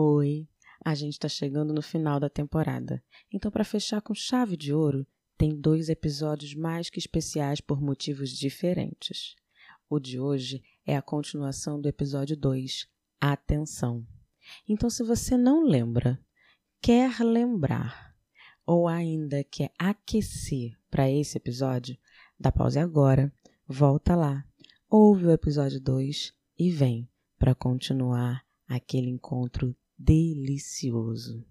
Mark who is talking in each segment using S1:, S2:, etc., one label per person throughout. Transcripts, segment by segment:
S1: Oi, a gente está chegando no final da temporada. Então, para fechar com chave de ouro, tem dois episódios mais que especiais por motivos diferentes. O de hoje é a continuação do episódio 2, Atenção. Então, se você não lembra, quer lembrar ou ainda quer aquecer para esse episódio, dá pause agora, volta lá, ouve o episódio 2 e vem para continuar aquele encontro delicioso.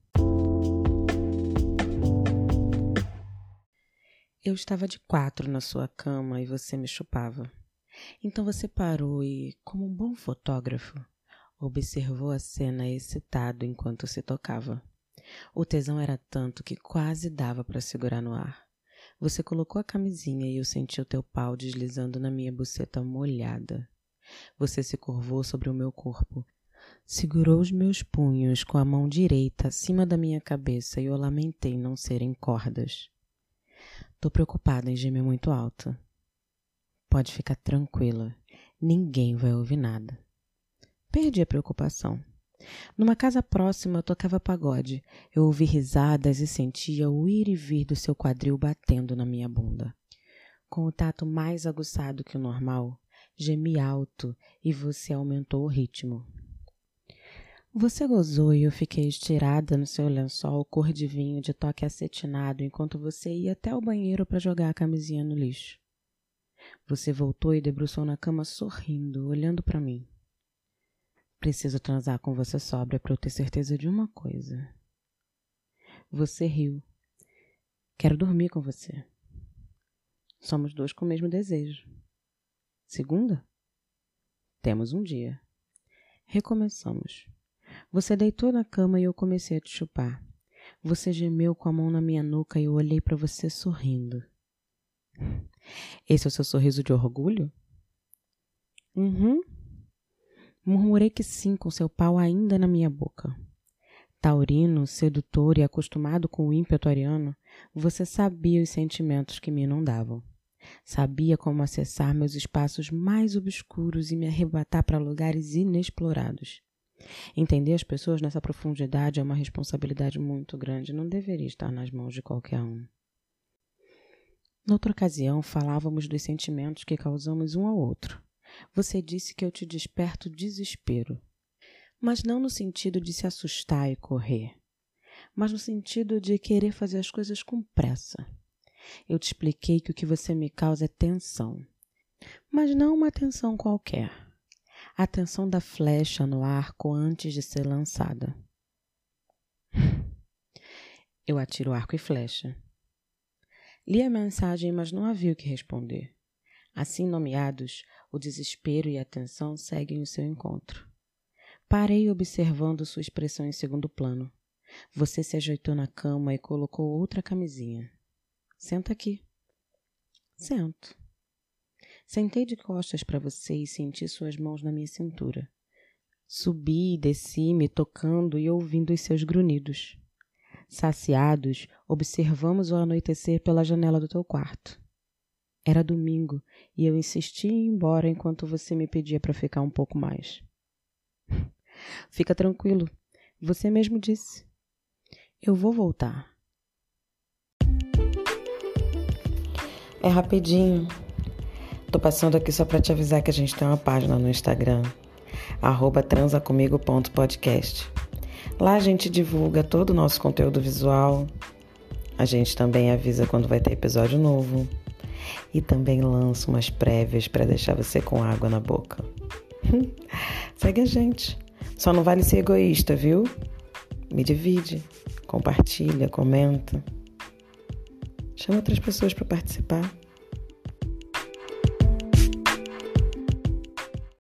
S1: Eu estava de quatro na sua cama e você me chupava. Então você parou e, como um bom fotógrafo, observou a cena excitado enquanto se tocava. O tesão era tanto que quase dava para segurar no ar. Você colocou a camisinha e eu senti o teu pau deslizando na minha buceta molhada. Você se curvou sobre o meu corpo, segurou os meus punhos com a mão direita acima da minha cabeça e eu lamentei não serem cordas. Tô preocupada em gemer muito alto. Pode ficar tranquila, ninguém vai ouvir nada. Perdi a preocupação. Numa casa próxima eu tocava pagode. Eu ouvi risadas e sentia o ir e vir do seu quadril batendo na minha bunda. Com o tato mais aguçado que o normal, gemi alto e você aumentou o ritmo. Você gozou e eu fiquei estirada no seu lençol cor de vinho de toque acetinado enquanto você ia até o banheiro para jogar a camisinha no lixo. Você voltou e debruçou na cama sorrindo, olhando para mim. Preciso transar com você sóbria para eu ter certeza de uma coisa. Você riu. Quero dormir com você. Somos dois com o mesmo desejo. Segunda? Temos um dia. Recomeçamos. Você deitou na cama e eu comecei a te chupar. Você gemeu com a mão na minha nuca e eu olhei para você sorrindo. Esse é o seu sorriso de orgulho? Uhum. Murmurei que sim, com seu pau ainda na minha boca. Taurino, sedutor e acostumado com o ímpeto ariano, você sabia os sentimentos que me inundavam. Sabia como acessar meus espaços mais obscuros e me arrebatar para lugares inexplorados. Entender as pessoas nessa profundidade é uma responsabilidade muito grande, não deveria estar nas mãos de qualquer um. Noutra ocasião, falávamos dos sentimentos que causamos um ao outro. Você disse que eu te desperto desespero. Mas não no sentido de se assustar e correr, mas no sentido de querer fazer as coisas com pressa. Eu te expliquei que o que você me causa é tensão, mas não uma tensão qualquer. A tensão da flecha no arco antes de ser lançada. Eu atiro arco e flecha. Li a mensagem, mas não havia o que responder. Assim nomeados, o desespero e a tensão seguem o seu encontro. Parei observando sua expressão em segundo plano. Você se ajeitou na cama e colocou outra camisinha. Senta aqui. Sento. Sentei de costas para você e senti suas mãos na minha cintura. Subi e desci, me tocando e ouvindo os seus grunhidos. Saciados, observamos o anoitecer pela janela do teu quarto. Era domingo e eu insisti em ir embora enquanto você me pedia para ficar um pouco mais. Fica tranquilo, você mesmo disse. Eu vou voltar. É rapidinho. Tô passando aqui só para te avisar que a gente tem uma página no Instagram, transacomigo.podcast. Lá a gente divulga todo o nosso conteúdo visual. A gente também avisa quando vai ter episódio novo e também lanço umas prévias para deixar você com água na boca. Segue a gente. Só não vale ser egoísta, viu? Me divide, compartilha, comenta. Chama outras pessoas para participar.